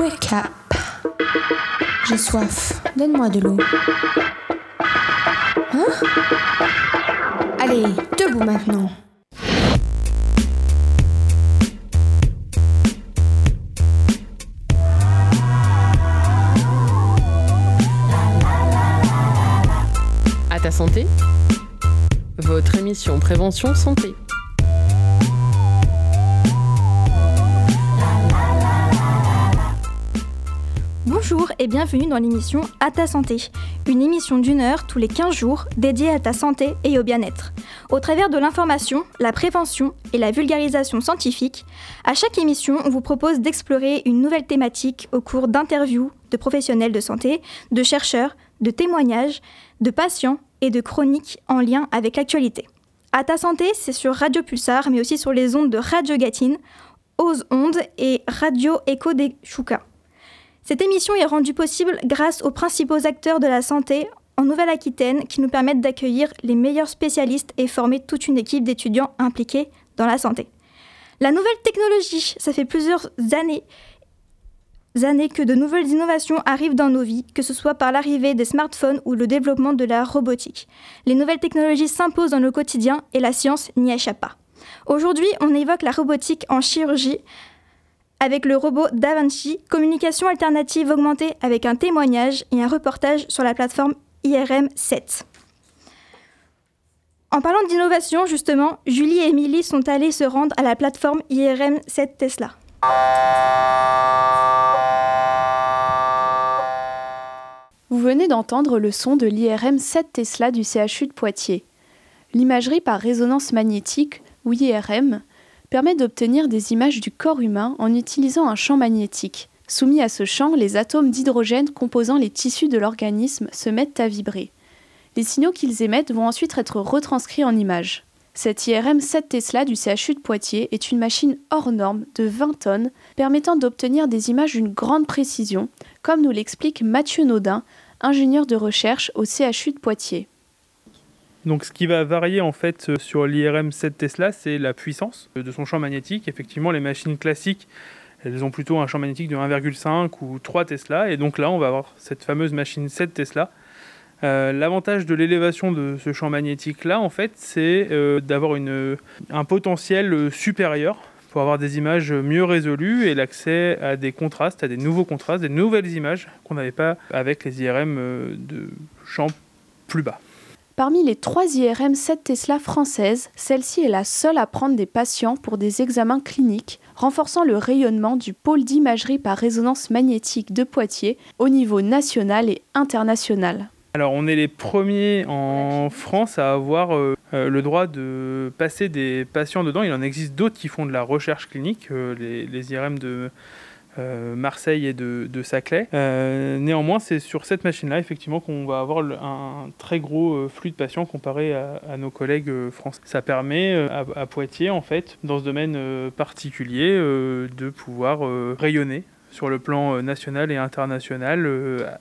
Wake up. J'ai soif. Donne-moi de l'eau. Hein? Allez, debout maintenant. À ta santé Votre émission Prévention Santé. Et bienvenue dans l'émission À ta santé, une émission d'une heure tous les 15 jours dédiée à ta santé et au bien-être. Au travers de l'information, la prévention et la vulgarisation scientifique, à chaque émission, on vous propose d'explorer une nouvelle thématique au cours d'interviews de professionnels de santé, de chercheurs, de témoignages, de patients et de chroniques en lien avec l'actualité. À ta santé, c'est sur Radio Pulsar, mais aussi sur les ondes de Radio Gatine, Ose Ondes et Radio Echo des Chouka. Cette émission est rendue possible grâce aux principaux acteurs de la santé en Nouvelle-Aquitaine qui nous permettent d'accueillir les meilleurs spécialistes et former toute une équipe d'étudiants impliqués dans la santé. La nouvelle technologie, ça fait plusieurs années, que de nouvelles innovations arrivent dans nos vies, que ce soit par l'arrivée des smartphones ou le développement de la robotique. Les nouvelles technologies s'imposent dans le quotidien et la science n'y échappe pas. Aujourd'hui, on évoque la robotique en chirurgie avec le robot DaVinci, communication alternative augmentée avec un témoignage et un reportage sur la plateforme IRM 7. En parlant d'innovation, justement, Julie et Émilie sont allées se rendre à la plateforme IRM 7 Tesla. Vous venez d'entendre le son de l'IRM 7 Tesla du CHU de Poitiers. L'imagerie par résonance magnétique, ou IRM, permet d'obtenir des images du corps humain en utilisant un champ magnétique. Soumis à ce champ, les atomes d'hydrogène composant les tissus de l'organisme se mettent à vibrer. Les signaux qu'ils émettent vont ensuite être retranscrits en images. Cette IRM 7 Tesla du CHU de Poitiers est une machine hors norme de 20 tonnes permettant d'obtenir des images d'une grande précision, comme nous l'explique Mathieu Naudin, ingénieur de recherche au CHU de Poitiers. Donc ce qui va varier en fait sur l'IRM 7 Tesla, c'est la puissance de son champ magnétique. Effectivement, les machines classiques, elles ont plutôt un champ magnétique de 1,5 ou 3 Tesla. Et donc là, on va avoir cette fameuse machine 7 Tesla. Euh, L'avantage de l'élévation de ce champ magnétique-là, en fait, c'est euh, d'avoir un potentiel supérieur pour avoir des images mieux résolues et l'accès à des contrastes, à des nouveaux contrastes, des nouvelles images qu'on n'avait pas avec les IRM de champ plus bas. Parmi les trois IRM 7 Tesla françaises, celle-ci est la seule à prendre des patients pour des examens cliniques, renforçant le rayonnement du pôle d'imagerie par résonance magnétique de Poitiers au niveau national et international. Alors on est les premiers en France à avoir euh, euh, le droit de passer des patients dedans. Il en existe d'autres qui font de la recherche clinique, euh, les, les, IRM de euh, Marseille et de, de Saclay. Euh, néanmoins, c'est sur cette machine-là, effectivement, qu'on va avoir un très gros euh, flux de patients comparé à, nos collègues français. Ça permet à, Poitiers, en fait, dans ce domaine particulier, de pouvoir rayonner sur le plan national et international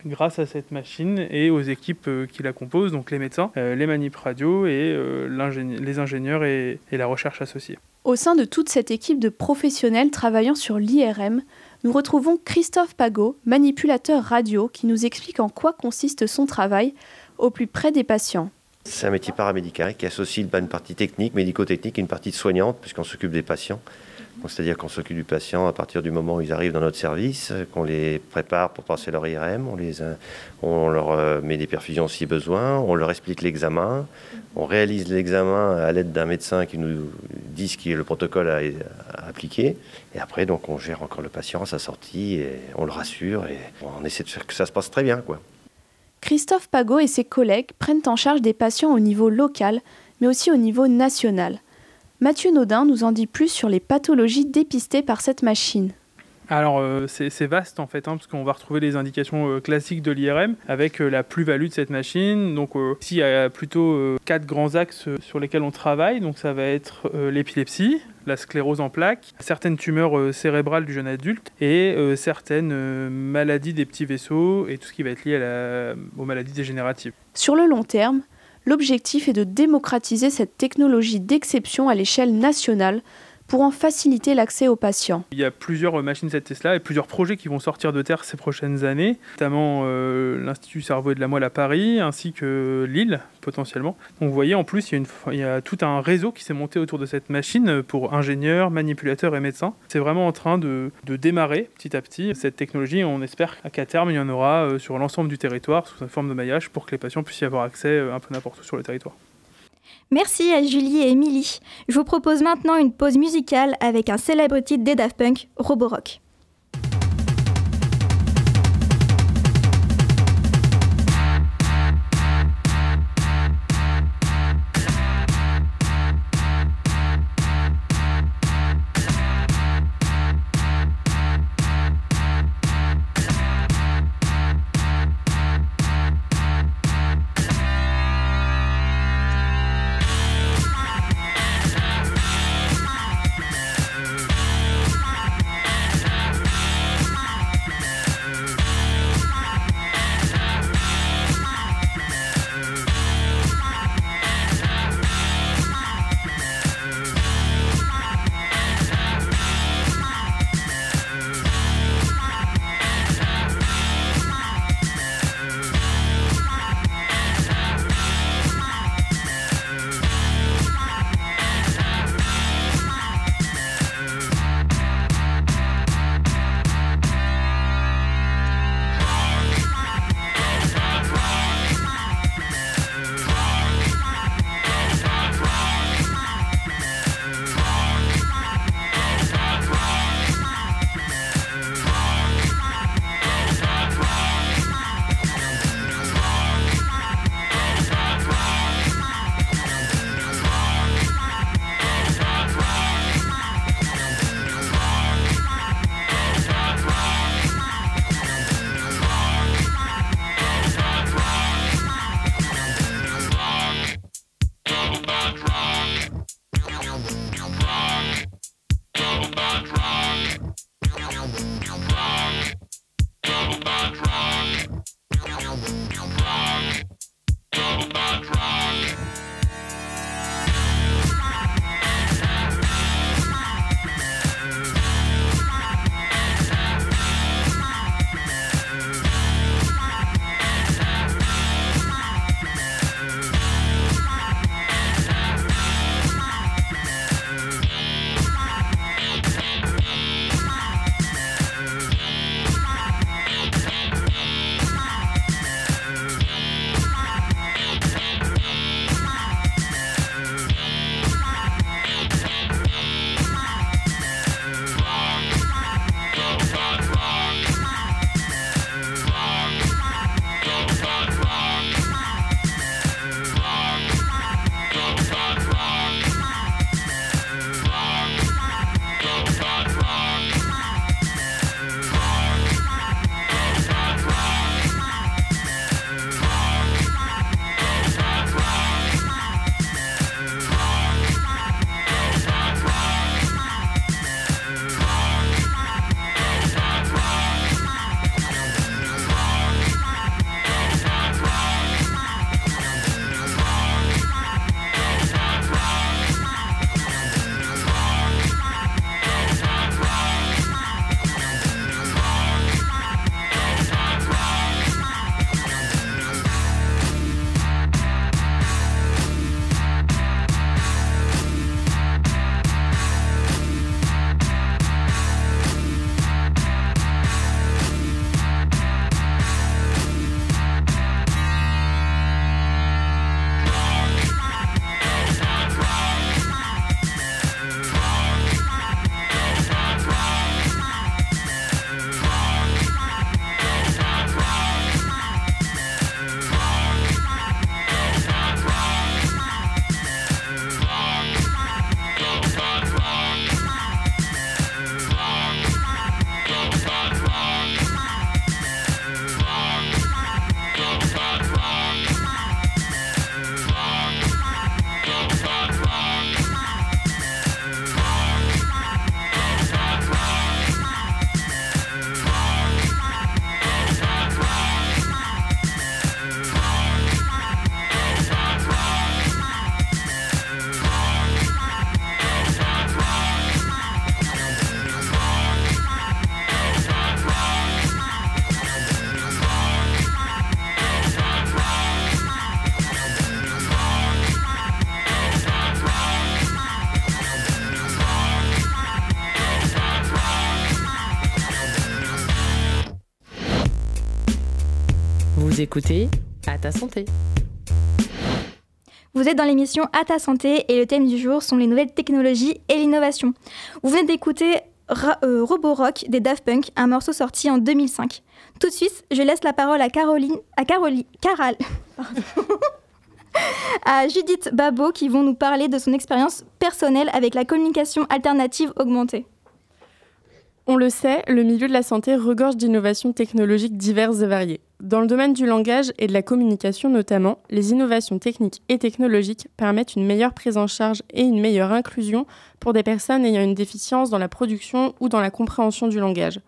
grâce à cette machine et aux équipes qui la composent, donc les médecins, les manip radio et les ingénieurs et la recherche associée. Au sein de toute cette équipe de professionnels travaillant sur l'IRM, nous retrouvons Christophe Pagot, manipulateur radio, qui nous explique en quoi consiste son travail au plus près des patients. C'est un métier paramédical qui associe une partie technique, médico-technique et une partie soignante, puisqu'on s'occupe des patients. C'est-à-dire qu'on s'occupe du patient à partir du moment où ils arrivent dans notre service, qu'on les prépare pour passer leur IRM, on, les, on leur met des perfusions si besoin, on leur explique l'examen, on réalise l'examen à l'aide d'un médecin qui nous dit ce qui est le protocole à, appliquer. Et après, on gère encore le patient à sa sortie et on le rassure et on essaie de faire que ça se passe très bien. Quoi. Christophe Pagot et ses collègues prennent en charge des patients au niveau local, mais aussi au niveau national. Mathieu Naudin nous en dit plus sur les pathologies dépistées par cette machine. Alors euh, c'est vaste en fait, hein, parce qu'on va retrouver les indications euh, classiques de l'IRM avec euh, la plus-value de cette machine. Donc ici il y a plutôt quatre grands axes sur lesquels on travaille. Donc ça va être l'épilepsie, la sclérose en plaques, certaines tumeurs cérébrales du jeune adulte et certaines maladies des petits vaisseaux et tout ce qui va être lié aux maladies dégénératives. Sur le long terme, L'objectif est de démocratiser cette technologie d'exception à l'échelle nationale pour en faciliter l'accès aux patients. Il y a plusieurs machines cette Tesla et plusieurs projets qui vont sortir de terre ces prochaines années, notamment euh, l'Institut Cerveau et de la Moelle à Paris, ainsi que Lille potentiellement. Donc vous voyez, en plus, il y a, tout un réseau qui s'est monté autour de cette machine pour ingénieurs, manipulateurs et médecins. C'est vraiment en train de, de, démarrer petit à petit cette technologie. On espère qu'à terme, il y en aura euh, sur l'ensemble du territoire sous une forme de maillage pour que les patients puissent y avoir accès euh, un peu n'importe où sur le territoire. Merci à Julie et Émilie. Je vous propose maintenant une pause musicale avec un célèbre titre des Daft Punk, Roborock. Écoutez À ta santé. Vous êtes dans l'émission À ta santé et le thème du jour sont les nouvelles technologies et l'innovation. Vous venez d'écouter euh, Roborock des Daft Punk, un morceau sorti en 2005. Tout de suite, je laisse la parole à Caroline, à Caroline, Caral, à Judith Babo qui vont nous parler de son expérience personnelle avec la communication alternative augmentée. On le sait, le milieu de la santé regorge d'innovations technologiques diverses et variées. Dans le domaine du langage et de la communication notamment, les innovations techniques et technologiques permettent une meilleure prise en charge et une meilleure inclusion pour des personnes ayant une déficience dans la production ou dans la compréhension du langage.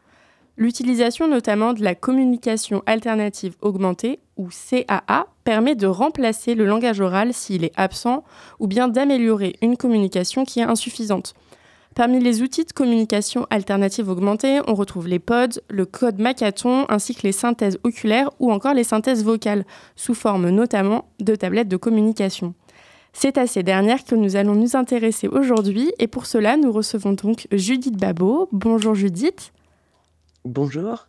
L'utilisation notamment de la communication alternative augmentée, ou CAA, permet de remplacer le langage oral s'il est absent, ou bien d'améliorer une communication qui est insuffisante. Parmi les outils de communication alternative augmentée, on retrouve les pods, le code Macathon, ainsi que les synthèses oculaires ou encore les synthèses vocales, sous forme notamment de tablettes de communication. C'est à ces dernières que nous allons nous intéresser aujourd'hui et pour cela nous recevons donc Judith Babot. Bonjour Judith. Bonjour.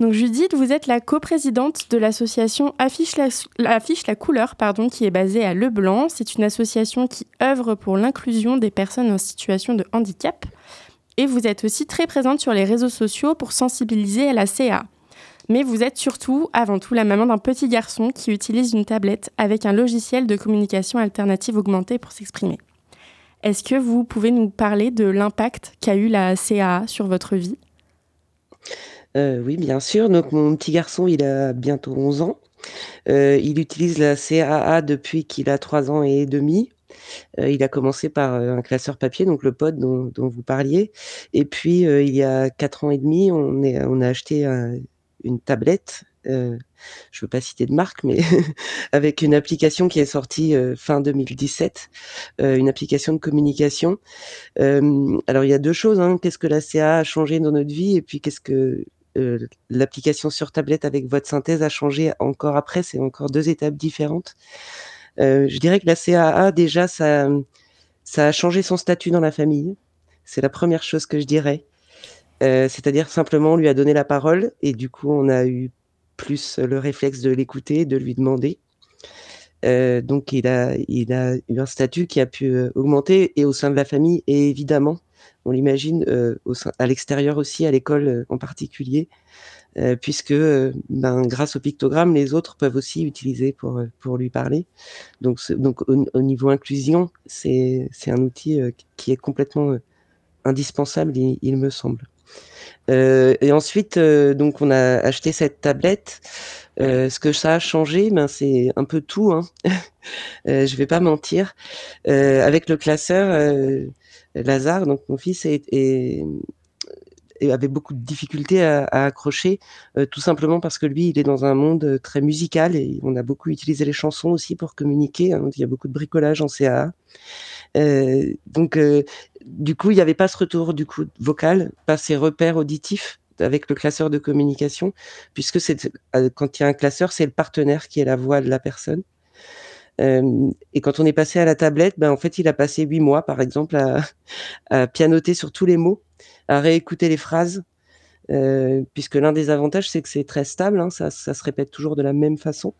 Donc Judith, vous êtes la coprésidente de l'association Affiche la, couleur, qui est basée à Leblanc. C'est une association qui œuvre pour l'inclusion des personnes en situation de handicap. Et vous êtes aussi très présente sur les réseaux sociaux pour sensibiliser à la CA. Mais vous êtes surtout, avant tout, la maman d'un petit garçon qui utilise une tablette avec un logiciel de communication alternative augmentée pour s'exprimer. Est-ce que vous pouvez nous parler de l'impact qu'a eu la CAA sur votre vie? Euh, oui, bien sûr. Donc, mon petit garçon, il a bientôt 11 ans. Euh, il utilise la CAA depuis qu'il a 3 ans et demi. Euh, il a commencé par un classeur papier, donc le pod dont, vous parliez. Et puis, il y a 4 ans et demi, on, a acheté une tablette. je ne veux pas citer de marque, mais avec une application qui est sortie fin 2017, une application de communication. alors il y a deux choses. Hein. Qu'est-ce que la CA a changé dans notre vie et puis qu'est-ce que l'application sur tablette avec votre synthèse a changé encore après, c'est encore deux étapes différentes. Euh, je dirais que la CAA, déjà, ça, a changé son statut dans la famille. C'est la première chose que je dirais. Euh, c'est-à-dire simplement on lui a donné la parole et du coup on a eu plus le réflexe de l'écouter, de lui demander. donc il a, a eu un statut qui a pu augmenter et au sein de la famille évidemment on l'imagine euh, à l'extérieur aussi, à l'école euh, en particulier, euh, puisque ben, grâce au pictogramme, les autres peuvent aussi utiliser pour, pour lui parler. Donc, donc au, niveau inclusion, c'est un outil qui est complètement indispensable, il, me semble. et ensuite, donc on a acheté cette tablette. ce que ça a changé, ben c'est un peu tout. Hein. je vais pas mentir. avec le classeur, Lazare, donc mon fils, avait beaucoup de difficultés à, accrocher, euh, tout simplement parce que lui, il est dans un monde très musical et on a beaucoup utilisé les chansons aussi pour communiquer. Hein, il y a beaucoup de bricolage en CAA. Euh, donc, euh, du coup, il n'y avait pas ce retour du coup vocal, pas ces repères auditifs avec le classeur de communication, puisque c'est quand il y a un classeur, c'est le partenaire qui est la voix de la personne et quand on est passé à la tablette, ben en fait, il a passé huit mois, par exemple, à, pianoter sur tous les mots, à réécouter les phrases, euh, puisque l'un des avantages, c'est que c'est très stable, hein, ça, ça, se répète toujours de la même façon.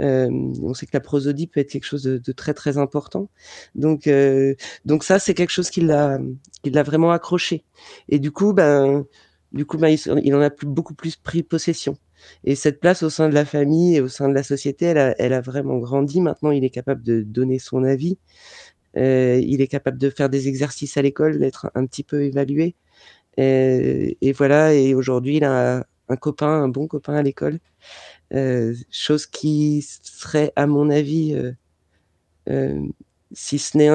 Euh, on sait que la prosodie peut être quelque chose de, de très très important. Donc euh, donc ça c'est quelque chose qui l'a qui l'a vraiment accroché. Et du coup ben du coup ben, il, il en a plus, beaucoup plus pris possession. Et cette place au sein de la famille et au sein de la société, elle a, vraiment grandi. Maintenant, il est capable de donner son avis. Euh, il est capable de faire des exercices à l'école, d'être un, petit peu évalué. Euh, et, voilà, et aujourd'hui, il a un copain, un bon copain à l'école. Euh, chose qui serait, à mon avis, si ce n'est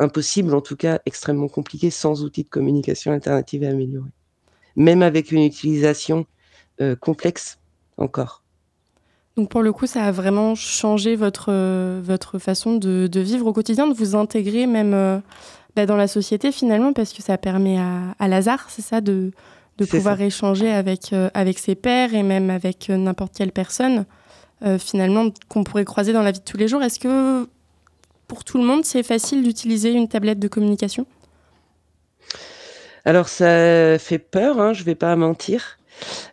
impossible, en tout cas extrêmement compliqué, sans outils de communication alternative et améliorés. Même avec une utilisation complexe encore. Donc pour le coup, ça a vraiment changé votre, euh, votre façon de, vivre au quotidien, de vous intégrer même euh, bah, dans la société finalement, parce que ça permet à, à Lazare, c'est ça, de, de pouvoir échanger avec, euh, avec ses pairs et même avec n'importe quelle personne, finalement, qu'on pourrait croiser dans la vie de tous les jours. Est-ce que pour tout le monde, c'est facile d'utiliser une tablette de communication? Alors ça fait peur, hein, je vais pas mentir.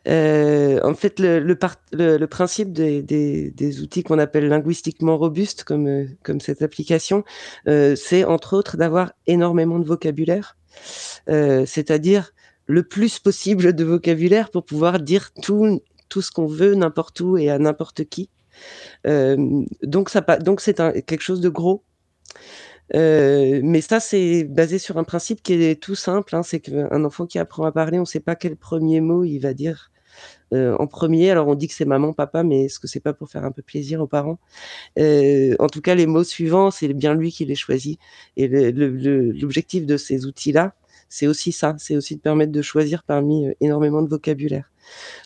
En fait, le, principe des, outils qu'on appelle linguistiquement robustes, comme, comme cette application, c'est entre autres d'avoir énormément de vocabulaire, c'est-à-dire le plus possible de vocabulaire pour pouvoir dire tout, ce qu'on veut, n'importe où et à n'importe qui. donc c'est quelque chose de gros. Mais ça, c'est basé sur un principe qui est tout simple. Hein, c'est qu'un enfant qui apprend à parler, on ne sait pas quel premier mot il va dire en premier. Alors, on dit que c'est maman, papa, mais est-ce que c'est pas pour faire un peu plaisir aux parents? En tout cas, les mots suivants, c'est bien lui qui les choisit. Et l'objectif de ces outils-là, c'est aussi ça. C'est aussi de permettre de choisir parmi énormément de vocabulaire.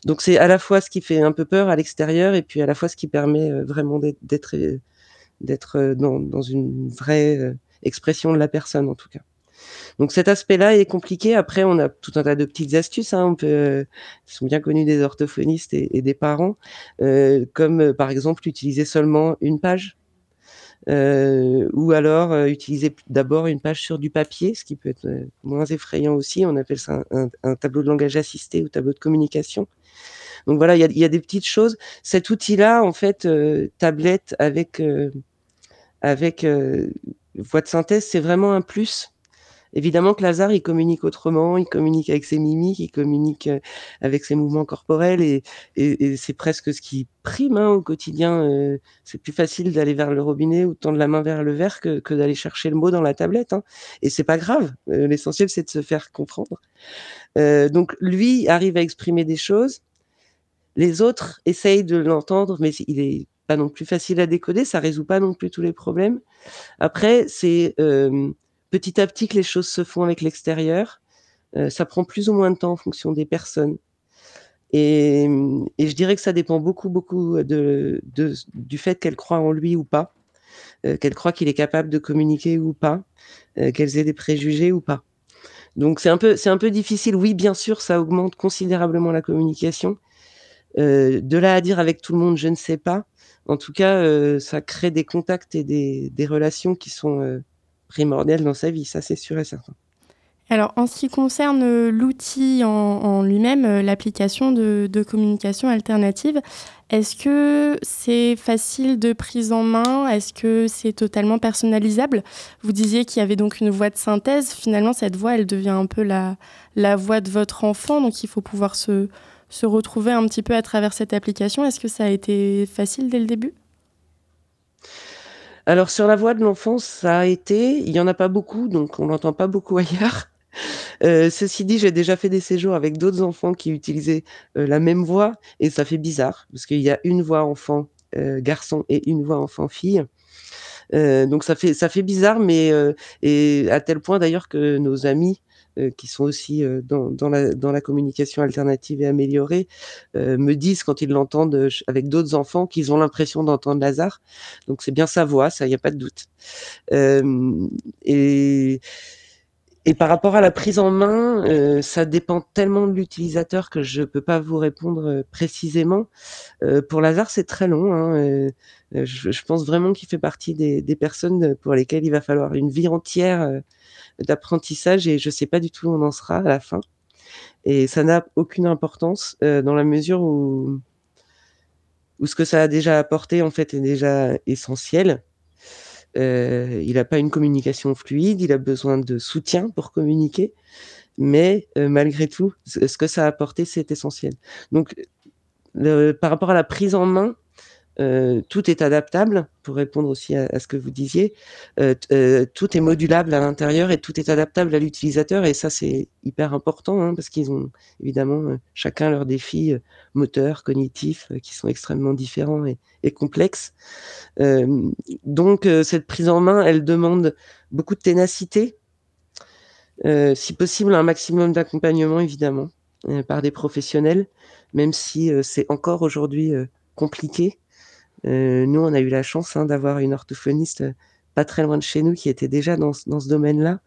Donc c'est à la fois ce qui fait un peu peur à l'extérieur et puis à la fois ce qui permet euh, vraiment d'être d'être euh, dans, une vraie euh, expression de la personne en tout cas. Donc cet aspect-là est compliqué. Après, on a tout un tas de petites astuces, hein. on peut, qui sont bien connues des orthophonistes et, des parents, comme par exemple utiliser seulement une page euh, ou alors euh, utiliser d'abord une page sur du papier, ce qui peut être euh, moins effrayant aussi. On appelle ça un, tableau de langage assisté ou tableau de communication. Donc voilà, il y a, des petites choses. Cet outil-là, en fait, tablette avec avec voix de synthèse, c'est vraiment un plus Évidemment que Lazare, il communique autrement, il communique avec ses mimiques, il communique euh, avec ses mouvements corporels et, et, c'est presque ce qui prime hein, au quotidien. Euh, c'est plus facile d'aller vers le robinet ou de tendre la main vers le verre que, que d'aller chercher le mot dans la tablette. Hein. Et c'est pas grave. Euh, l'essentiel, c'est de se faire comprendre. donc lui arrive à exprimer des choses. Les autres essayent de l'entendre, mais il est pas non plus facile à décoder. Ça résout pas non plus tous les problèmes. Après, c'est petit à petit que les choses se font avec l'extérieur. Euh, ça prend plus ou moins de temps en fonction des personnes. Et, je dirais que ça dépend beaucoup, beaucoup du fait qu'elle croit en lui ou pas, euh, qu'elle croit qu'il est capable de communiquer ou pas, euh, qu'elle ait des préjugés ou pas. Donc c'est un peu, c'est un peu difficile. Oui, bien sûr, ça augmente considérablement la communication. de là à dire avec tout le monde, je ne sais pas. En tout cas, ça crée des contacts et des, relations qui sont primordial dans sa vie, ça c'est sûr et certain. Alors, en ce qui concerne euh, l'outil en, lui-même, euh, l'application de, communication alternative, est-ce que c'est facile de prise en main? Est-ce que c'est totalement personnalisable? Vous disiez qu'il y avait donc une voix de synthèse. Finalement, cette voix, elle devient un peu la voix de votre enfant, donc il faut pouvoir se, se retrouver un petit peu à travers cette application. Est-ce que ça a été facile dès le début? Alors sur la voix de l'enfance, ça a été, il y en a pas beaucoup, donc on l'entend pas beaucoup ailleurs. Euh, ceci dit, j'ai déjà fait des séjours avec d'autres enfants qui utilisaient euh, la même voix et ça fait bizarre parce qu'il y a une voix enfant euh, garçon et une voix enfant fille. donc ça fait ça fait bizarre, mais et à tel point d'ailleurs que nos amis qui sont aussi euh, dans, dans, la, dans la communication alternative et améliorée, euh, me disent quand ils l'entendent avec d'autres enfants qu'ils ont l'impression d'entendre Lazare. Donc c'est bien sa voix, ça, il n'y a pas de doute. et et par rapport à la prise en main, euh, ça dépend tellement de l'utilisateur que je peux pas vous répondre précisément. Euh, pour Lazare, c'est très long. Hein, je, je, pense vraiment qu'il fait partie des, des, personnes pour lesquelles il va falloir une vie entière d'apprentissage et je sais pas du tout où on en sera à la fin. Et ça n'a aucune importance euh, dans la mesure où, où ce que ça a déjà apporté en fait est déjà essentiel. Euh, il n'a pas une communication fluide, il a besoin de soutien pour communiquer, mais euh, malgré tout, ce que ça a apporté, c'est essentiel. Donc, par rapport à la prise en main, euh, tout est adaptable, pour répondre aussi à, ce que vous disiez. Euh, euh, tout est modulable à l'intérieur et tout est adaptable à l'utilisateur. Et ça, c'est hyper important hein, parce qu'ils ont évidemment chacun leurs défis moteurs, cognitifs, qui sont extrêmement différents et, et complexes. donc, cette prise en main, elle demande beaucoup de ténacité, si possible un maximum d'accompagnement, évidemment, par des professionnels, même si c'est encore aujourd'hui compliqué. Euh, nous, on a eu la chance hein, d'avoir une orthophoniste euh, pas très loin de chez nous qui était déjà dans, dans ce domaine-là.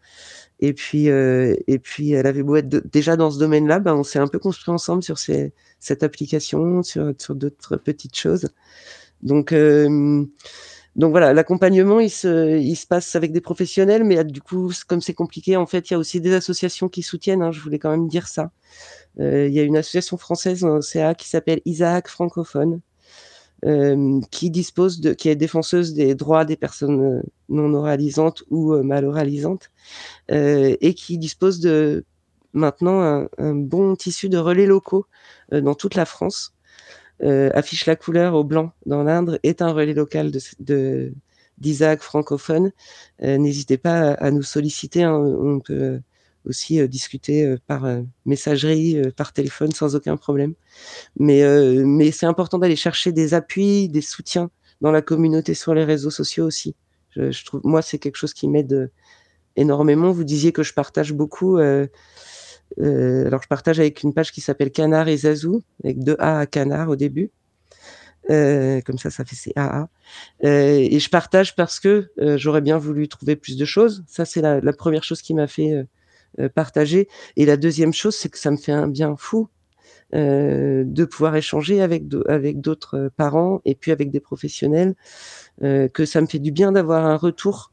Et puis, euh, et puis, elle avait beau être déjà dans ce domaine-là, ben, on s'est un peu construit ensemble sur ces, cette application, sur, sur d'autres petites choses. Donc, euh, donc voilà, l'accompagnement, il se, il se passe avec des professionnels, mais du coup, comme c'est compliqué, en fait, il y a aussi des associations qui soutiennent. Hein, je voulais quand même dire ça. Euh, il y a une association française en CA qui s'appelle Isaac francophone, qui dispose de, qui est défenseuse des droits des personnes non oralisantes ou mal oralisantes, et qui dispose de maintenant un, bon tissu de relais locaux dans toute la France euh, affiche la couleur au blanc dans l'Indre est un relais local de, d'Isaac francophone. Euh, n'hésitez pas à, nous solliciter. Hein. On peut aussi euh, discuter par messagerie, par téléphone sans aucun problème. Mais, mais c'est important d'aller chercher des appuis, des soutiens dans la communauté sur les réseaux sociaux aussi. Je, trouve, moi, c'est quelque chose qui m'aide énormément. Vous disiez que je partage beaucoup. Euh, alors, je partage avec une page qui s'appelle Canard et Zazou, avec deux A à Canard au début. Euh, comme ça, ça fait CAA. Euh, et je partage parce que euh, j'aurais bien voulu trouver plus de choses. Ça, c'est la, première chose qui m'a fait euh, partager. Et la deuxième chose, c'est que ça me fait un bien fou de pouvoir échanger avec avec d'autres parents et puis avec des professionnels. que ça me fait du bien d'avoir un retour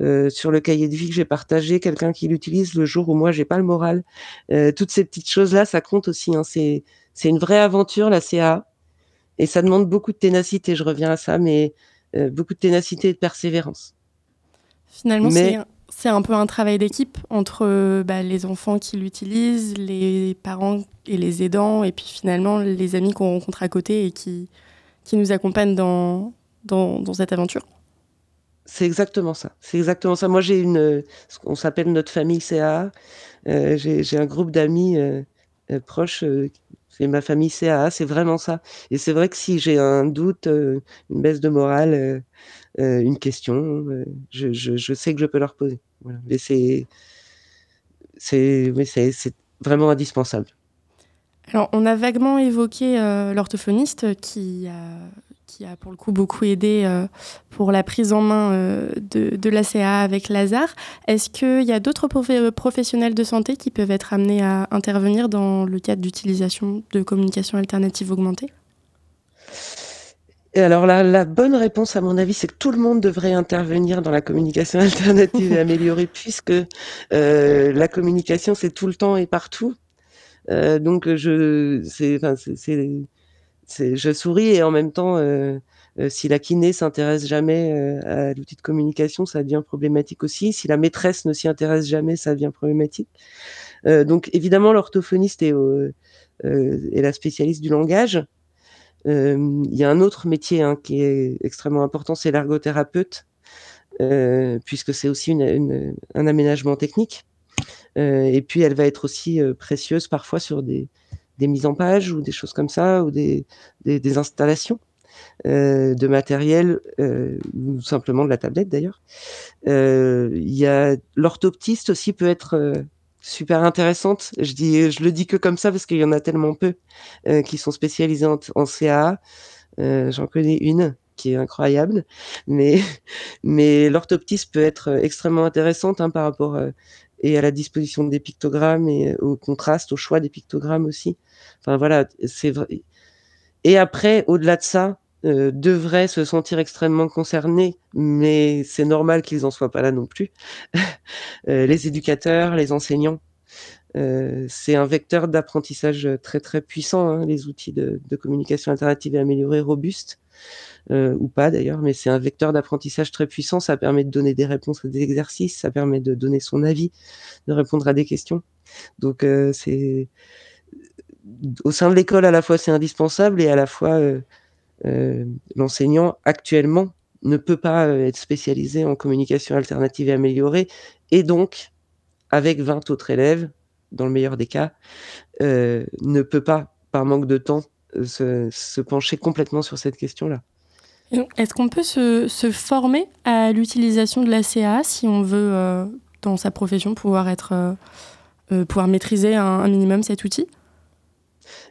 euh, sur le cahier de vie que j'ai partagé, quelqu'un qui l'utilise le jour où moi j'ai pas le moral. Euh, toutes ces petites choses là, ça compte aussi. Hein. C'est c'est une vraie aventure la CA et ça demande beaucoup de ténacité. Je reviens à ça, mais euh, beaucoup de ténacité et de persévérance. Finalement, mais... c'est un peu un travail d'équipe entre bah, les enfants qui l'utilisent, les parents et les aidants, et puis finalement les amis qu'on rencontre à côté et qui, qui nous accompagnent dans, dans, cette aventure. C'est exactement ça. C'est exactement ça. Moi, j'ai une, on s'appelle notre famille CAA. Euh, j'ai un groupe d'amis euh, euh, proches. C'est ma famille CAA. C'est vraiment ça. Et c'est vrai que si j'ai un doute, une baisse de morale, euh, une question, je, je, je, sais que je peux leur poser. Voilà. Mais c'est, c'est, c'est vraiment indispensable. Alors, on a vaguement évoqué l'orthophoniste qui a qui a pour le coup beaucoup aidé euh, pour la prise en main euh, de, de l'ACA avec Lazare. Est-ce qu'il y a d'autres professionnels de santé qui peuvent être amenés à intervenir dans le cadre d'utilisation de communication alternative augmentée? Et alors la, la, bonne réponse à mon avis, c'est que tout le monde devrait intervenir dans la communication alternative et améliorer, puisque euh, la communication c'est tout le temps et partout. Euh, donc je, c'est, enfin, c'est je souris et en même temps, euh, euh, si la kiné s'intéresse jamais euh, à l'outil de communication, ça devient problématique aussi. Si la maîtresse ne s'y intéresse jamais, ça devient problématique. Euh, donc évidemment, l'orthophoniste est, est, la spécialiste du langage. Il y a un autre métier hein, qui est extrêmement important, c'est l'ergothérapeute, puisque c'est aussi un aménagement technique. et puis, elle va être aussi précieuse parfois sur des, mises en page ou des choses comme ça, ou des, installations euh, de matériel, euh, ou simplement de la tablette d'ailleurs. Euh, l'orthoptiste aussi peut être euh, super intéressante. Je dis, je le dis que comme ça parce qu'il y en a tellement peu euh, qui sont spécialisés en, en CAA. J'en connais une qui est incroyable, mais mais l'orthoptiste peut être extrêmement intéressante hein, par rapport et à la disposition des pictogrammes et au contraste, au choix des pictogrammes aussi. Enfin voilà, c'est vrai. Et après, au-delà de ça, euh, devraient se sentir extrêmement concernés, mais c'est normal qu'ils en soient pas là non plus. euh, les éducateurs, les enseignants, euh, c'est un vecteur d'apprentissage très très puissant, hein, les outils de, communication alternative et améliorée robustes, euh, ou pas d'ailleurs, mais c'est un vecteur d'apprentissage très puissant. Ça permet de donner des réponses à des exercices, ça permet de donner son avis, de répondre à des questions. Donc euh, c'est au sein de l'école, à la fois c'est indispensable et à la fois l'enseignant actuellement ne peut pas euh, être spécialisé en communication alternative et améliorée et donc avec 20 autres élèves, dans le meilleur des cas, euh, ne peut pas, par manque de temps, se, pencher complètement sur cette question-là. Est-ce qu'on peut se, former à l'utilisation de la CA si on veut, euh, dans sa profession, pouvoir, être, euh, pouvoir maîtriser un minimum cet outil?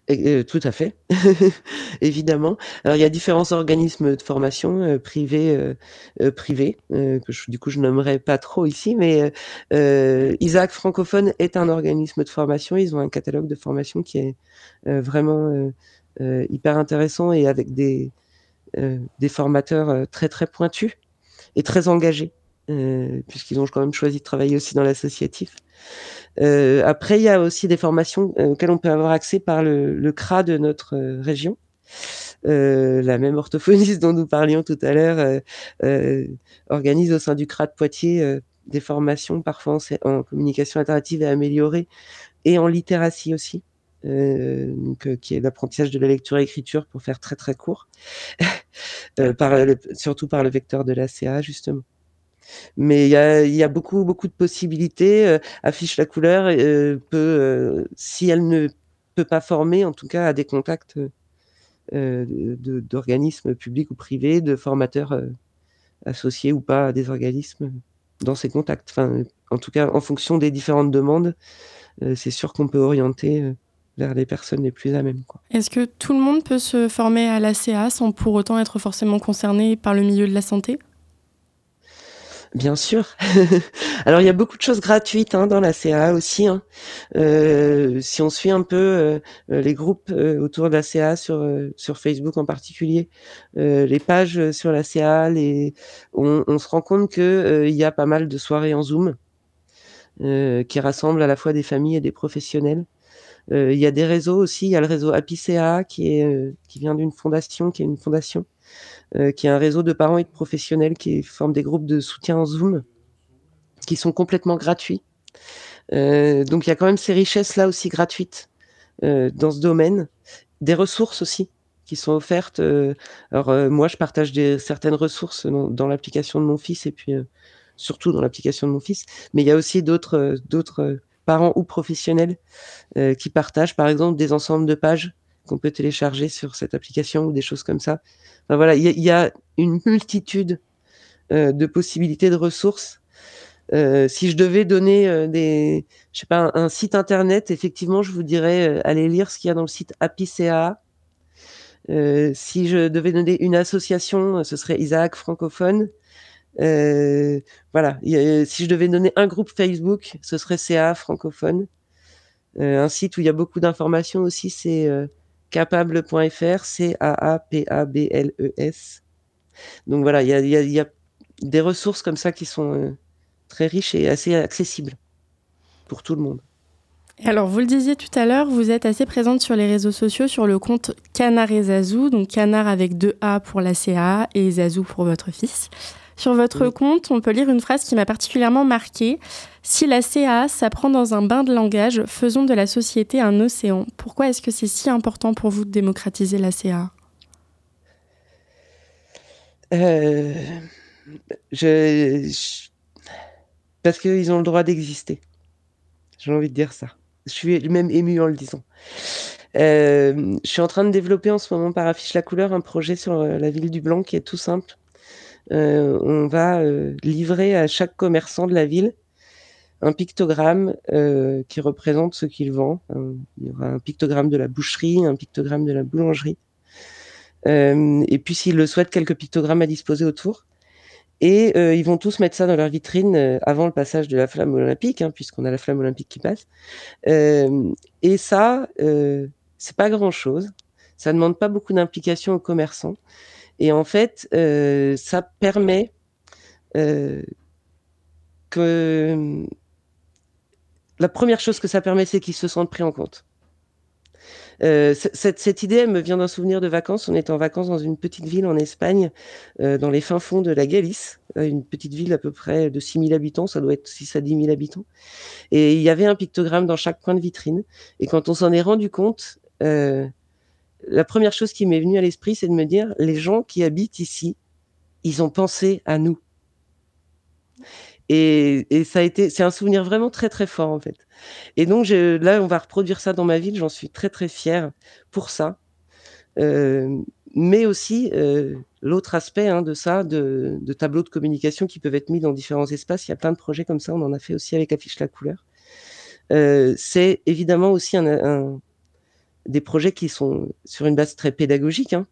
Euh, tout à fait, évidemment. Alors il y a différents organismes de formation euh, privés, euh, privés que du coup je nommerai pas trop ici, mais Isaac francophone est un organisme de formation. Ils ont un catalogue de formation qui est vraiment hyper intéressant et avec des formateurs très très pointus et très engagés, puisqu'ils ont quand même choisi de travailler aussi dans l'associatif. après, il y a aussi des formations auxquelles on peut avoir accès par le, le CRA de notre région. la même orthophoniste dont nous parlions tout à l'heure organise au sein du CRA de Poitiers des formations parfois en, communication interactive et améliorée et en littératie aussi. Euh, donc, euh, qui est l'apprentissage de la lecture et écriture pour faire très très court, euh, par surtout par le vecteur de la CA justement. Mais il y a, beaucoup beaucoup de possibilités. affiche la couleur peut, si elle ne peut pas former, en tout cas à des contacts d'organismes publics ou privés, de formateurs associés ou pas à des organismes dans ces contacts. En tout cas, en fonction des différentes demandes, c'est sûr qu'on peut orienter vers les personnes les plus à même. Est-ce que tout le monde peut se former à l'ACA sans pour autant être forcément concerné par le milieu de la santé? Bien sûr. Alors il y a beaucoup de choses gratuites hein, dans la CA aussi. Hein. Euh, si on suit un peu euh, les groupes euh, autour de la CA sur sur Facebook en particulier, les pages sur la CA, les... on, on se rend compte que il y a pas mal de soirées en Zoom qui rassemblent à la fois des familles et des professionnels. Euh, il y a des réseaux aussi. Il y a le réseau APICA qui est euh, qui vient d'une fondation, qui est une fondation, euh, qui est un réseau de parents et de professionnels qui forment des groupes de soutien en Zoom, qui sont complètement gratuits. donc il y a quand même ces richesses là aussi gratuites dans ce domaine, des ressources aussi qui sont offertes. alors moi je partage certaines ressources dans, l'application de mon fils et puis surtout dans l'application de mon fils, mais il y a aussi d'autres parents ou professionnels euh, qui partagent par exemple des ensembles de pages qu'on peut télécharger sur cette application ou des choses comme ça. Voilà, il y, a une multitude euh, de possibilités de ressources. Euh, si je devais donner euh, des, je pas, un, site internet, effectivement, je vous dirais allez lire ce qu'il y a dans le site APICA. si je devais donner une association, ce serait Isaac francophone. Voilà, si je devais donner un groupe Facebook, ce serait CA francophone. Un site où il y a beaucoup d'informations aussi, c'est capable.fr, C-A-A-P-A-B-L-E-S. Donc voilà, il y a, des ressources comme ça qui sont euh, très riches et assez accessibles pour tout le monde. Alors, vous le disiez tout à l'heure, vous êtes assez présente sur les réseaux sociaux sur le compte Canard et Zazou, donc Canard avec deux A pour la CA et Zazou pour votre fils. Sur votre compte, on peut lire une phrase qui m'a particulièrement marquée. Si la CA s'apprend dans un bain de langage, faisons de la société un océan. Pourquoi est-ce que c'est si important pour vous de démocratiser la CA euh, je, je, Parce qu'ils ont le droit d'exister. J'ai envie de dire ça. Je suis même ému en le disant. Euh, je suis en train de développer en ce moment par Affiche la couleur un projet sur euh, la ville du Blanc qui est tout simple on va euh, livrer à chaque commerçant de la ville un pictogramme euh, qui représente ce qu'il vend. il y aura un pictogramme de la boucherie, un pictogramme de la boulangerie. et puis, s'ils le souhaitent, quelques pictogrammes à disposer autour. Et euh, ils vont tous mettre ça dans leur vitrine euh, avant le passage de la flamme olympique, hein, puisqu'on a la flamme olympique qui passe. Euh, et ça, c'est pas grand-chose. Ça demande pas beaucoup d'implication aux commerçants. Et en fait, euh, ça permet euh, que la première chose que ça permet, c'est qu'ils se sentent pris en compte. Euh, cette, cette, idée elle me vient d'un souvenir de vacances. On est en vacances dans une petite ville en Espagne, euh, dans les fins fonds de la Galice, euh, une petite ville à peu près de 6000 habitants, ça doit être 6 à 10 000 habitants. Et il y avait un pictogramme dans chaque coin de vitrine. Et quand on s'en est rendu compte, euh, la première chose qui m'est venue à l'esprit, c'est de me dire, les gens qui habitent ici, ils ont pensé à nous. Et, ça a été, c'est un souvenir vraiment très très fort en fait. Et donc je, là, on va reproduire ça dans ma ville. J'en suis très très fière pour ça. Euh, mais aussi euh, l'autre aspect hein, de ça, de, tableaux de communication qui peuvent être mis dans différents espaces. Il y a plein de projets comme ça. On en a fait aussi avec Affiche la couleur. Euh, c'est évidemment aussi un, des projets qui sont sur une base très pédagogique hein,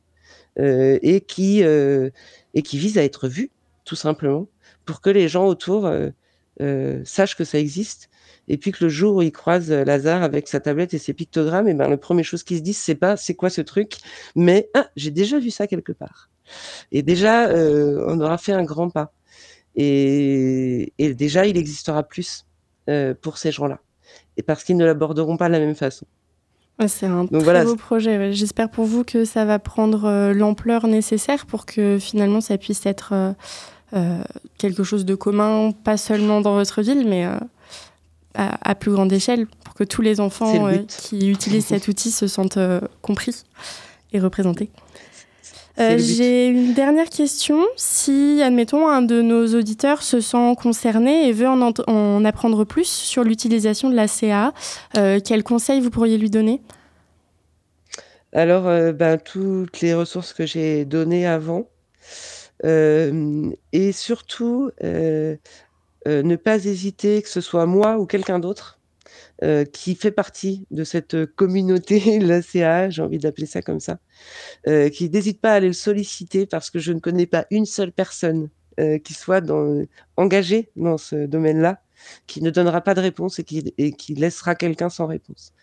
euh, et, qui, euh, et qui visent à être vus, tout simplement, pour que les gens autour euh, sachent que ça existe. Et puis que le jour où ils croisent Lazare avec sa tablette et ses pictogrammes, et ben, la première chose qu'ils se disent, c'est pas c'est quoi ce truc, mais ah, j'ai déjà vu ça quelque part. Et déjà, on aura fait un grand pas. Et, et déjà, il existera plus pour ces gens-là. Et parce qu'ils ne l'aborderont pas de la même façon. C'est un très beau projet. J'espère pour vous que ça va prendre l'ampleur nécessaire pour que finalement ça puisse être quelque chose de commun, pas seulement dans votre ville, mais à, plus grande échelle, pour que tous les enfants euh, qui utilisent cet outil se sentent euh, compris et représentés. Euh, j'ai une dernière question. Si, admettons, un de nos auditeurs se sent concerné et veut en, apprendre plus sur l'utilisation de la CA, quels conseils vous pourriez lui donner? Alors, ben, toutes les ressources que j'ai données avant. et surtout, euh, ne pas hésiter, que ce soit moi ou quelqu'un d'autre, euh, qui fait partie de cette communauté, l'ACA, j'ai envie d'appeler ça comme ça, euh, qui n'hésite pas à aller le solliciter parce que je ne connais pas une seule personne qui soit dans, engagée dans ce domaine-là, qui ne donnera pas de réponse et qui, et qui laissera quelqu'un sans réponse.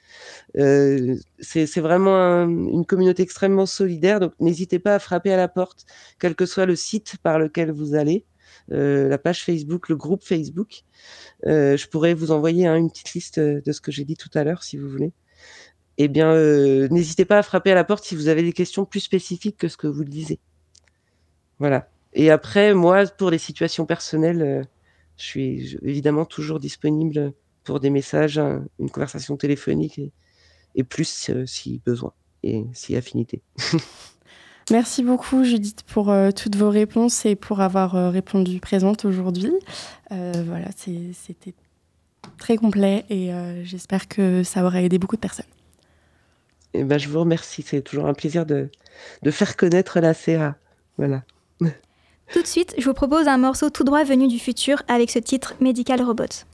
c'est vraiment une communauté extrêmement solidaire, donc n'hésitez pas à frapper à la porte, quel que soit le site par lequel vous allez. Euh, la page Facebook, le groupe Facebook. Euh, je pourrais vous envoyer hein, une petite liste euh, de ce que j'ai dit tout à l'heure, si vous voulez. Eh bien, n'hésitez pas à frapper à la porte si vous avez des questions plus spécifiques que ce que vous le disiez. Voilà. Et après, moi, pour les situations personnelles, je suis évidemment toujours disponible pour des messages, une conversation téléphonique et, plus si besoin et si affinité. Merci beaucoup Judith pour euh, toutes vos réponses et pour avoir euh, répondu présente aujourd'hui. Euh, voilà, c'était très complet et j'espère que ça aura aidé beaucoup de personnes. Et eh ben, je vous remercie, c'est toujours un plaisir de, de faire connaître la CA. Voilà. Tout de suite, je vous propose un morceau tout droit venu du futur avec ce titre Medical Robot.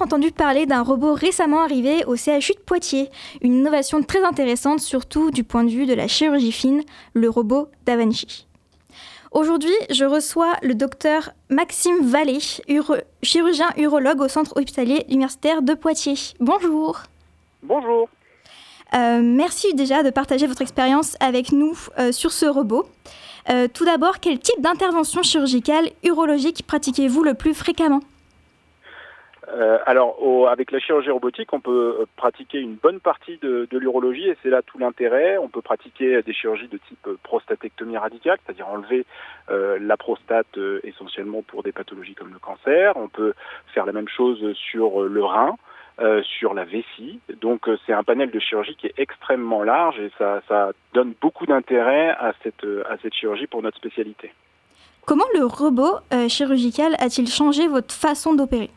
Peut-être entendu parler d'un robot récemment arrivé au CHU de Poitiers, une innovation très intéressante surtout du point de vue de la chirurgie fine, le robot Davanci. Aujourd'hui, je reçois le docteur Maxime Vallée, chirurgien urologue au centre hospitalier universitaire de Poitiers. Bonjour. Bonjour. Euh, merci déjà de partager votre expérience avec nous euh, sur ce robot. Euh, tout d'abord, quel type d'intervention chirurgicale urologique pratiquez-vous le plus fréquemment? Euh, alors, avec la chirurgie robotique, on peut euh, pratiquer une bonne partie de, l'urologie et c'est là tout l'intérêt. On peut pratiquer des chirurgies de type prostatectomie radicale, c'est-à-dire enlever la prostate essentiellement pour des pathologies comme le cancer. On peut faire la même chose sur le rein. sur la vessie. Donc c'est un panel de chirurgie qui est extrêmement large et ça, ça donne beaucoup d'intérêt à cette, à cette chirurgie pour notre spécialité. Comment le robot chirurgical a-t-il changé votre façon d'opérer?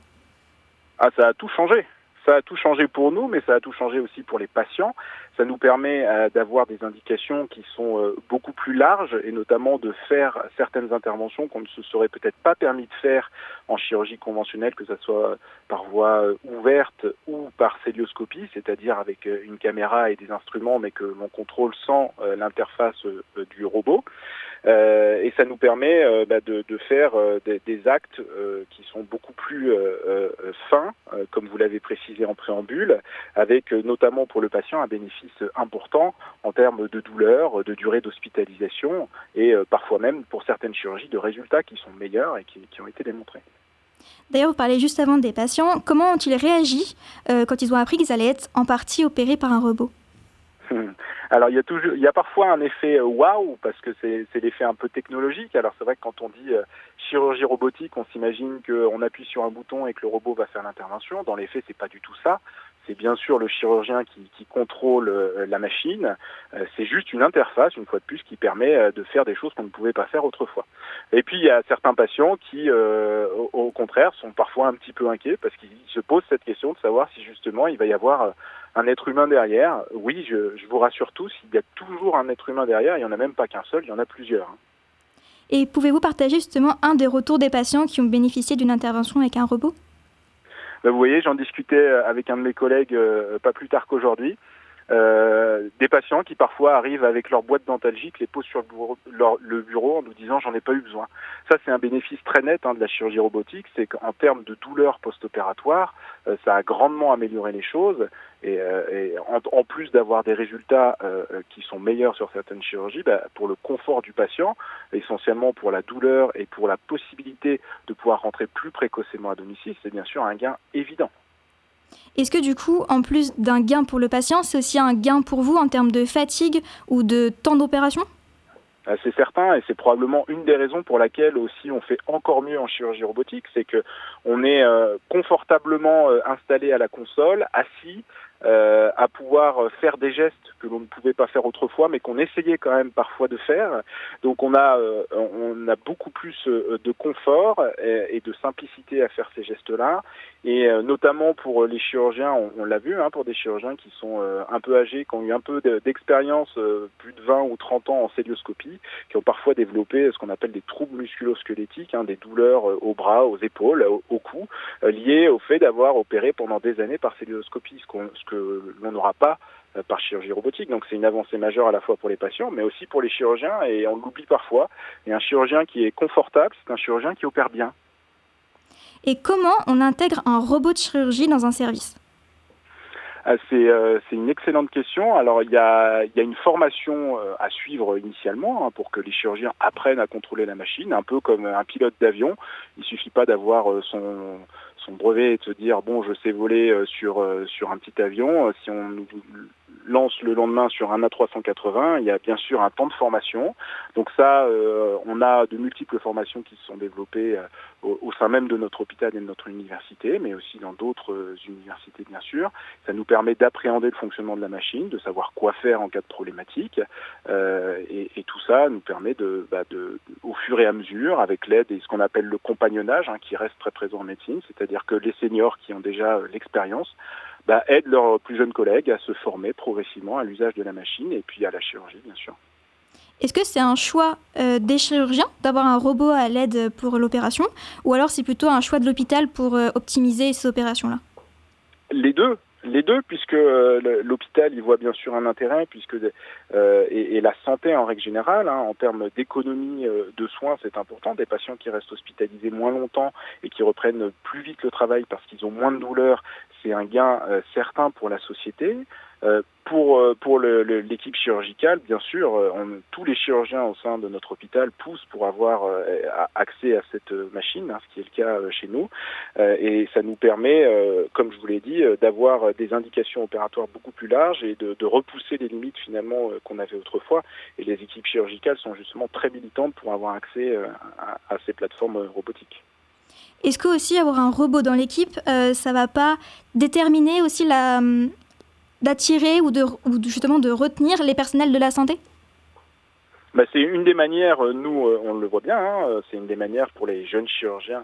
Ah, ça a tout changé. Ça a tout changé pour nous, mais ça a tout changé aussi pour les patients. Ça nous permet euh, d'avoir des indications qui sont euh, beaucoup plus larges et notamment de faire certaines interventions qu'on ne se serait peut-être pas permis de faire en chirurgie conventionnelle, que ce soit par voie euh, ouverte ou par célioscopie, c'est-à-dire avec une caméra et des instruments, mais que l'on contrôle sans l'interface du robot. Euh, et ça nous permet euh, bah, de, faire euh, des, actes qui sont beaucoup plus fins, comme vous l'avez précisé en préambule, avec notamment pour le patient un bénéfice important en termes de douleur, de durée d'hospitalisation et parfois même pour certaines chirurgies de résultats qui sont meilleurs et qui, qui ont été démontrés. D'ailleurs, vous parlez juste avant des patients. Comment ont-ils réagi quand ils ont appris qu'ils allaient être en partie opérés par un robot? Alors il y a toujours, il y a parfois un effet euh, waouh parce que c'est l'effet un peu technologique. Alors c'est vrai que quand on dit euh, chirurgie robotique, on s'imagine qu'on appuie sur un bouton et que le robot va faire l'intervention. Dans les faits, c'est pas du tout ça. C'est bien sûr le chirurgien qui, qui contrôle euh, la machine. c'est juste une interface, une fois de plus, qui permet de faire des choses qu'on ne pouvait pas faire autrefois. Et puis il y a certains patients qui, au, au, contraire, sont parfois un petit peu inquiets parce qu'ils se posent cette question de savoir si justement il va y avoir un être humain derrière. Oui, je, vous rassure tous, il y a toujours un être humain derrière, il n'y en a même pas qu'un seul, il y en a plusieurs. Hein. Et pouvez-vous partager justement un des retours des patients qui ont bénéficié d'une intervention avec un robot? Ben, Vous voyez, j'en discutais euh, avec un de mes collègues euh, pas plus tard qu'aujourd'hui. Euh, des patients qui parfois arrivent avec leur boîte dentalgique, les posent sur le bureau, bureau en nous disant j'en ai pas eu besoin. Ça c'est un bénéfice très net hein, de la chirurgie robotique, c'est qu'en termes de douleur post-opératoire, euh, ça a grandement amélioré les choses et, euh, en, plus d'avoir des résultats qui sont meilleurs sur certaines chirurgies, bah, pour le confort du patient, essentiellement pour la douleur et pour la possibilité de pouvoir rentrer plus précocement à domicile, c'est bien sûr un gain évident. Est-ce que du coup, en plus d'un gain pour le patient, c'est aussi un gain pour vous en termes de fatigue ou de temps d'opération? Euh, c'est certain et c'est probablement une des raisons pour laquelle aussi on fait encore mieux en chirurgie robotique, c'est que on est euh, confortablement euh, installé à la console, assis, euh, à pouvoir faire des gestes que l'on ne pouvait pas faire autrefois, mais qu'on essayait quand même parfois de faire. Donc on a, euh, on a beaucoup plus euh, de confort et, de simplicité à faire ces gestes-là. Et notamment pour les chirurgiens, on, l'a vu, hein, pour des chirurgiens qui sont un peu âgés, qui ont eu un peu d'expérience, plus de 20 ou 30 ans en célioscopie, qui ont parfois développé ce qu'on appelle des troubles musculosquelettiques, hein, des douleurs aux bras, aux épaules, au, cou, liées au fait d'avoir opéré pendant des années par célioscopie, l'on n'aura pas euh, par chirurgie robotique. Donc c'est une avancée majeure à la fois pour les patients, mais aussi pour les chirurgiens, et on l'oublie parfois. Et un chirurgien qui est confortable, c'est un chirurgien qui opère bien. Et comment on intègre un robot de chirurgie dans un service? Ah, euh, c'est une excellente question. Alors il y a, y a une formation euh, à suivre initialement hein, pour que les chirurgiens apprennent à contrôler la machine, un peu comme un pilote d'avion. Il suffit pas d'avoir son son brevet et de se dire bon je sais voler euh, sur euh, sur un petit avion. Euh, si on nous lance le lendemain sur un A380, il y a bien sûr un temps de formation. Donc ça, on a de multiples formations qui se sont développées au, sein même de notre hôpital et de notre université, mais aussi dans d'autres universités bien sûr. Ça nous permet d'appréhender le fonctionnement de la machine, de savoir quoi faire en cas de problématique, et, tout ça nous permet bah, de, au fur et à mesure, avec l'aide et ce qu'on appelle le compagnonnage, hein, qui reste très présent en médecine, c'est-à-dire c'est-à-dire que les seniors qui ont déjà euh, l'expérience bah, aident leurs plus jeunes collègues à se former progressivement à l'usage de la machine et puis à la chirurgie, bien sûr. Est-ce que c'est un choix des chirurgiens d'avoir un robot à l'aide pour l'opération ou alors c'est plutôt un choix de l'hôpital pour optimiser ces opérations-là? Les deux, les deux, puisque euh, l'hôpital y voit bien sûr un intérêt, puisque euh, et, la santé en règle générale, hein, en termes d'économie euh, de soins, c'est important. Des patients qui restent hospitalisés moins longtemps et qui reprennent plus vite le travail parce qu'ils ont moins de douleurs, c'est un gain certain pour la société. Euh, pour euh, pour l'équipe chirurgicale, bien sûr, euh, tous les chirurgiens au sein de notre hôpital poussent pour avoir accès à cette machine, hein, ce qui est le cas chez nous, et ça nous permet, comme je vous l'ai dit, d'avoir des indications opératoires beaucoup plus larges et de, repousser les limites finalement qu'on avait autrefois. Et les équipes chirurgicales sont justement très militantes pour avoir accès à, ces plateformes robotiques. Est-ce que aussi avoir un robot dans l'équipe, ça va pas déterminer aussi la, d'attirer ou, de, justement de retenir les personnels de la santé? Bah, C'est une des manières, euh, nous euh, on le voit bien, hein, euh, c'est une des manières pour les jeunes chirurgiens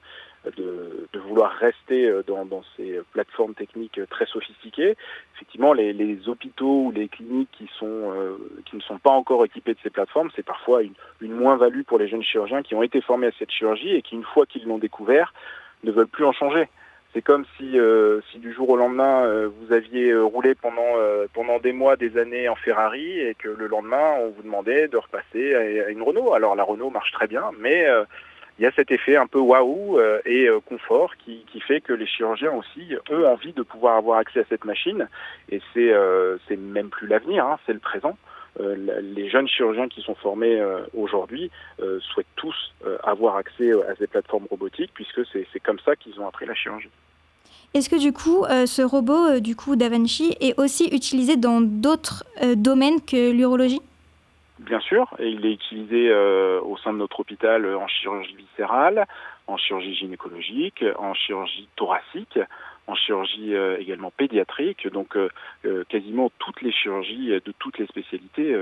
de, vouloir rester dans, ces plateformes techniques très sophistiquées. Effectivement, les, hôpitaux ou les cliniques qui ne sont pas encore équipés de ces plateformes, c'est parfois une, une moins-value pour les jeunes chirurgiens qui ont été formés à cette chirurgie et qui, une fois qu'ils l'ont découvert, ne veulent plus en changer. C'est comme si, euh, si du jour au lendemain, euh, vous aviez euh, roulé pendant, pendant des mois, des années en Ferrari et que le lendemain, on vous demandait de repasser à, une Renault. Alors la Renault marche très bien, mais il y a cet effet un peu waouh et confort qui, fait que les chirurgiens aussi ont envie de pouvoir avoir accès à cette machine. Et c'est c'est même plus l'avenir, hein, c'est le présent. Euh, les jeunes chirurgiens qui sont formés euh, aujourd'hui euh, souhaitent tous avoir accès à ces plateformes robotiques puisque c'est comme ça qu'ils ont appris la chirurgie. Est-ce que du coup, ce robot du coup d'Avanci est aussi utilisé dans d'autres domaines que l'urologie? Bien sûr, et il est utilisé au sein de notre hôpital en chirurgie viscérale, en chirurgie gynécologique, en chirurgie thoracique, en chirurgie euh, également pédiatrique. Donc euh, euh, quasiment toutes les chirurgies de toutes les spécialités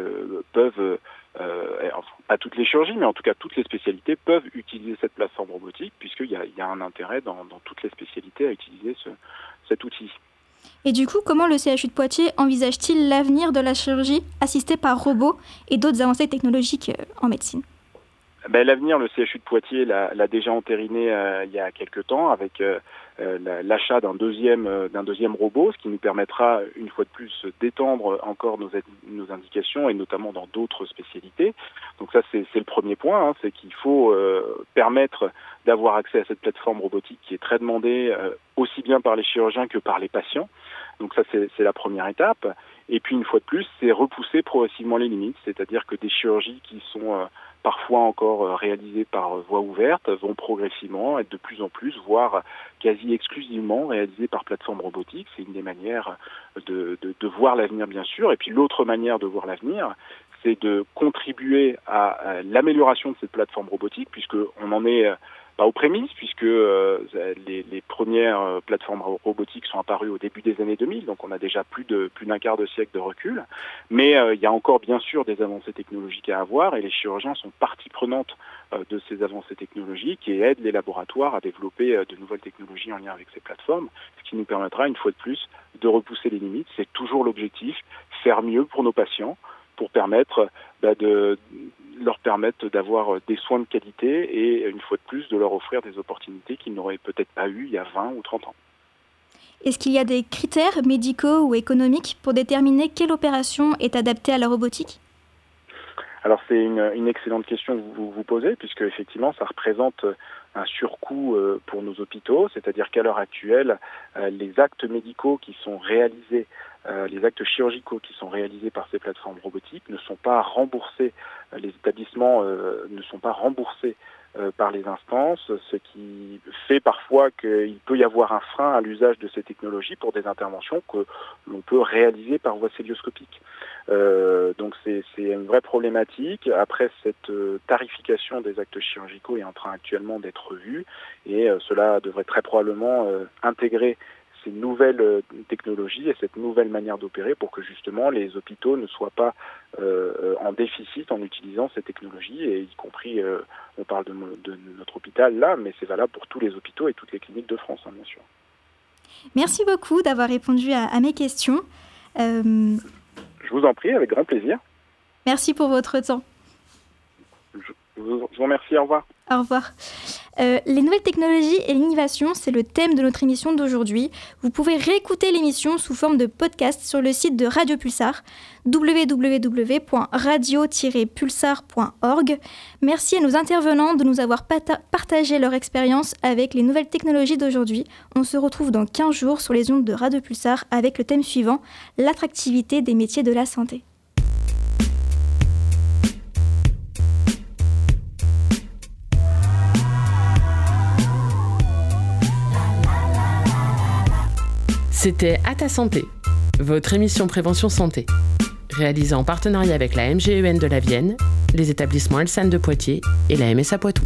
peuvent, enfin, pas toutes les chirurgies, mais en tout cas toutes les spécialités peuvent utiliser cette plateforme robotique puisqu'il y a, y a un intérêt dans, toutes les spécialités à utiliser ce, cet outil. Et du coup, comment le CHU de Poitiers envisage-t-il l'avenir de la chirurgie assistée par robot et d'autres avancées technologiques en médecine? Ben, L'avenir, le CHU de Poitiers l'a déjà entériné il y a quelques temps avec euh, l'achat d'un deuxième, euh, d'un deuxième robot, ce qui nous permettra une fois de plus d'étendre encore nos, nos indications et notamment dans d'autres spécialités. Donc ça c'est le premier point, hein, c'est qu'il faut euh, permettre d'avoir accès à cette plateforme robotique qui est très demandée aussi bien par les chirurgiens que par les patients. Donc ça c'est la première étape. Et puis une fois de plus, c'est repousser progressivement les limites, c'est-à-dire que des chirurgies qui sont parfois encore euh, réalisées par euh, voie ouverte, vont progressivement être de plus en plus, voire quasi exclusivement réalisées par plateforme robotique. C'est une des manières de, de, de voir l'avenir, bien sûr. Et puis l'autre manière de voir l'avenir, c'est de contribuer à l'amélioration de cette plateforme robotique, puisqu'on en est pas aux prémices, puisque euh, les, premières euh, plateformes robotiques sont apparues au début des années 2000, donc on a déjà plus d'un quart de siècle de recul. Mais euh, il y a encore bien sûr des avancées technologiques à avoir, et les chirurgiens sont partie prenante de ces avancées technologiques et aident les laboratoires à développer de nouvelles technologies en lien avec ces plateformes, ce qui nous permettra une fois de plus de repousser les limites. C'est toujours l'objectif, faire mieux pour nos patients pour permettre bah, de, leur permettre d'avoir des soins de qualité et une fois de plus de leur offrir des opportunités qu'ils n'auraient peut-être pas eues il y a 20 ou 30 ans. Est-ce qu'il y a des critères médicaux ou économiques pour déterminer quelle opération est adaptée à la robotique? Alors c'est une, excellente question que vous vous posez, puisque effectivement ça représente un surcoût euh, pour nos hôpitaux, c'est-à-dire qu'à l'heure actuelle, euh, les actes médicaux qui sont réalisés euh, les actes chirurgicaux qui sont réalisés par ces plateformes robotiques ne sont pas remboursés, les établissements ne sont pas remboursés par les instances, ce qui fait parfois qu'il peut y avoir un frein à l'usage de ces technologies pour des interventions que l'on peut réaliser par voie célioscopique. donc c'est une vraie problématique. Après, cette tarification des actes chirurgicaux est en train actuellement d'être vue et cela devrait très probablement intégrer ces nouvelles euh, technologies et cette nouvelle manière d'opérer pour que justement les hôpitaux ne soient pas euh, en déficit en utilisant ces technologies et y compris, euh, on parle de, notre hôpital là, mais c'est valable pour tous les hôpitaux et toutes les cliniques de France, hein, bien sûr. Merci beaucoup d'avoir répondu à, mes questions. Je vous en prie, avec grand plaisir. Merci pour votre temps. Je vous, remercie, au revoir. Au revoir. Euh, les nouvelles technologies et l'innovation, c'est le thème de notre émission d'aujourd'hui. Vous pouvez réécouter l'émission sous forme de podcast sur le site de Radio Pulsar, www.radio-pulsar.org. Merci à nos intervenants de nous avoir partagé leur expérience avec les nouvelles technologies d'aujourd'hui. On se retrouve dans 15 jours sur les ondes de Radio Pulsar avec le thème suivant, l'attractivité des métiers de la santé. C'était À ta santé, votre émission prévention santé, réalisée en partenariat avec la MGEN de la Vienne, les établissements Elsan de Poitiers et la MSA Poitou.